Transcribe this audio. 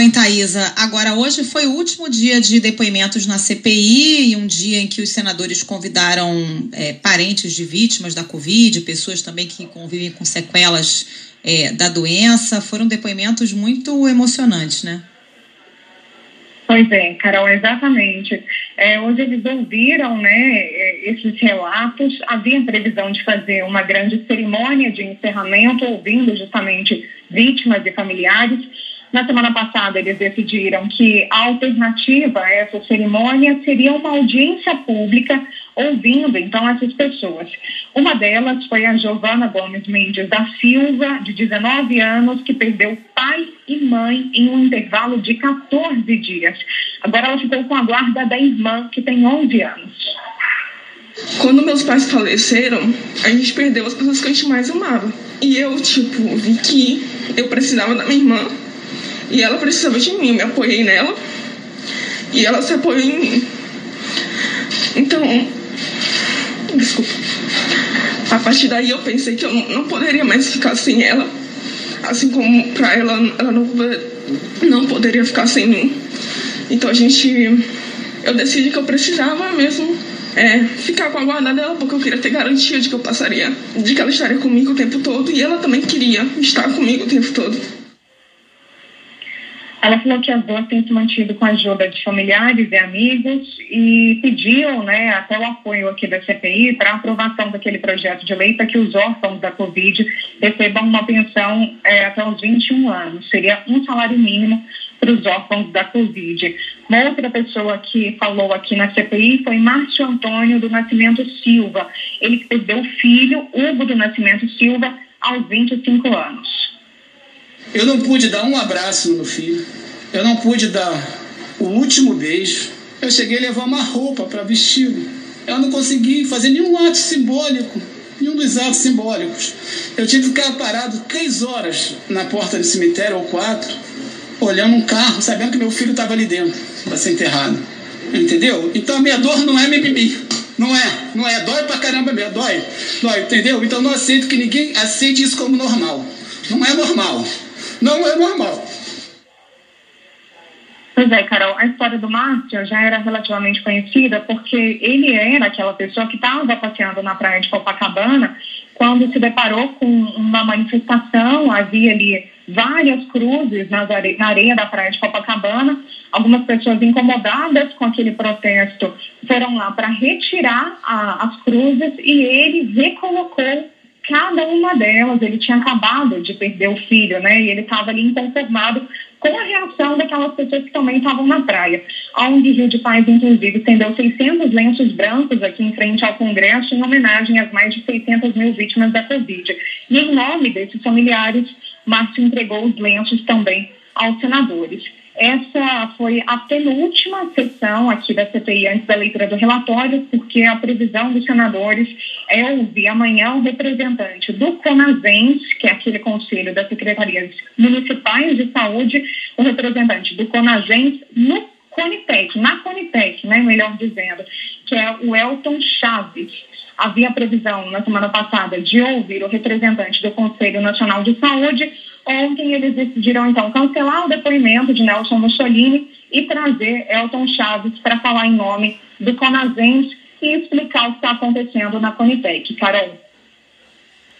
Em Thaisa, agora hoje foi o último dia de depoimentos na CPI e um dia em que os senadores convidaram é, parentes de vítimas da Covid, pessoas também que convivem com sequelas é, da doença. Foram depoimentos muito emocionantes, né? Pois é, Carol, exatamente. É, hoje eles ouviram né, é, esses relatos. Havia previsão de fazer uma grande cerimônia de encerramento, ouvindo justamente vítimas e familiares. Na semana passada, eles decidiram que a alternativa a essa cerimônia seria uma audiência pública ouvindo, então, essas pessoas. Uma delas foi a Giovana Gomes Mendes da Silva, de 19 anos, que perdeu pai e mãe em um intervalo de 14 dias. Agora ela ficou com a guarda da irmã, que tem 11 anos. Quando meus pais faleceram, a gente perdeu as pessoas que a gente mais amava. E eu, tipo, vi que eu precisava da minha irmã e ela precisava de mim, eu me apoiei nela. E ela se apoiou em mim. Então, desculpa. A partir daí eu pensei que eu não poderia mais ficar sem ela. Assim como pra ela, ela não, não poderia ficar sem mim. Então a gente. Eu decidi que eu precisava mesmo é, ficar com a guarda dela, porque eu queria ter garantia de que eu passaria, de que ela estaria comigo o tempo todo. E ela também queria estar comigo o tempo todo. Ela falou que as duas têm se mantido com a ajuda de familiares e amigos e pediu né, até o apoio aqui da CPI para a aprovação daquele projeto de lei para que os órfãos da Covid recebam uma pensão é, até os 21 anos. Seria um salário mínimo para os órfãos da Covid. Uma outra pessoa que falou aqui na CPI foi Márcio Antônio do Nascimento Silva. Ele perdeu o filho, Hugo do Nascimento Silva, aos 25 anos. Eu não pude dar um abraço no meu filho. Eu não pude dar o último beijo. Eu cheguei a levar uma roupa para vesti-lo. Eu não consegui fazer nenhum ato simbólico, nenhum dos atos simbólicos. Eu tive que ficar parado três horas na porta do cemitério ou quatro, olhando um carro, sabendo que meu filho estava ali dentro para ser enterrado. Entendeu? Então a minha dor não é mimimi. Não é, não é. Dói pra caramba mesmo, dói. Dói, entendeu? Então não aceito que ninguém aceite isso como normal. Não é normal. Não é normal. Pois é, Carol, a história do Márcio já era relativamente conhecida porque ele era aquela pessoa que estava passeando na praia de Copacabana quando se deparou com uma manifestação, havia ali várias cruzes na areia da praia de Copacabana. Algumas pessoas incomodadas com aquele protesto foram lá para retirar a, as cruzes e ele recolocou cada uma delas, ele tinha acabado de perder o filho, né? E ele estava ali inconformado com a reação daquelas pessoas que também estavam na praia. A ONG Rio de Paz, inclusive, estendeu 600 lenços brancos aqui em frente ao Congresso em homenagem às mais de 600 mil vítimas da Covid. E em nome desses familiares, Márcio entregou os lenços também aos senadores. Essa foi a penúltima sessão aqui da CPI antes da leitura do relatório, porque a previsão dos senadores é ouvir amanhã o representante do CONASENS, que é aquele conselho das secretarias municipais de saúde, o representante do CONASENS no Conitec, na Conitec, né, melhor dizendo, que é o Elton Chaves. Havia previsão na semana passada de ouvir o representante do Conselho Nacional de Saúde, Ontem eles decidiram, então, cancelar o depoimento de Nelson Mussolini e trazer Elton Chaves para falar em nome do Conazens e explicar o que está acontecendo na Conitec. Carol.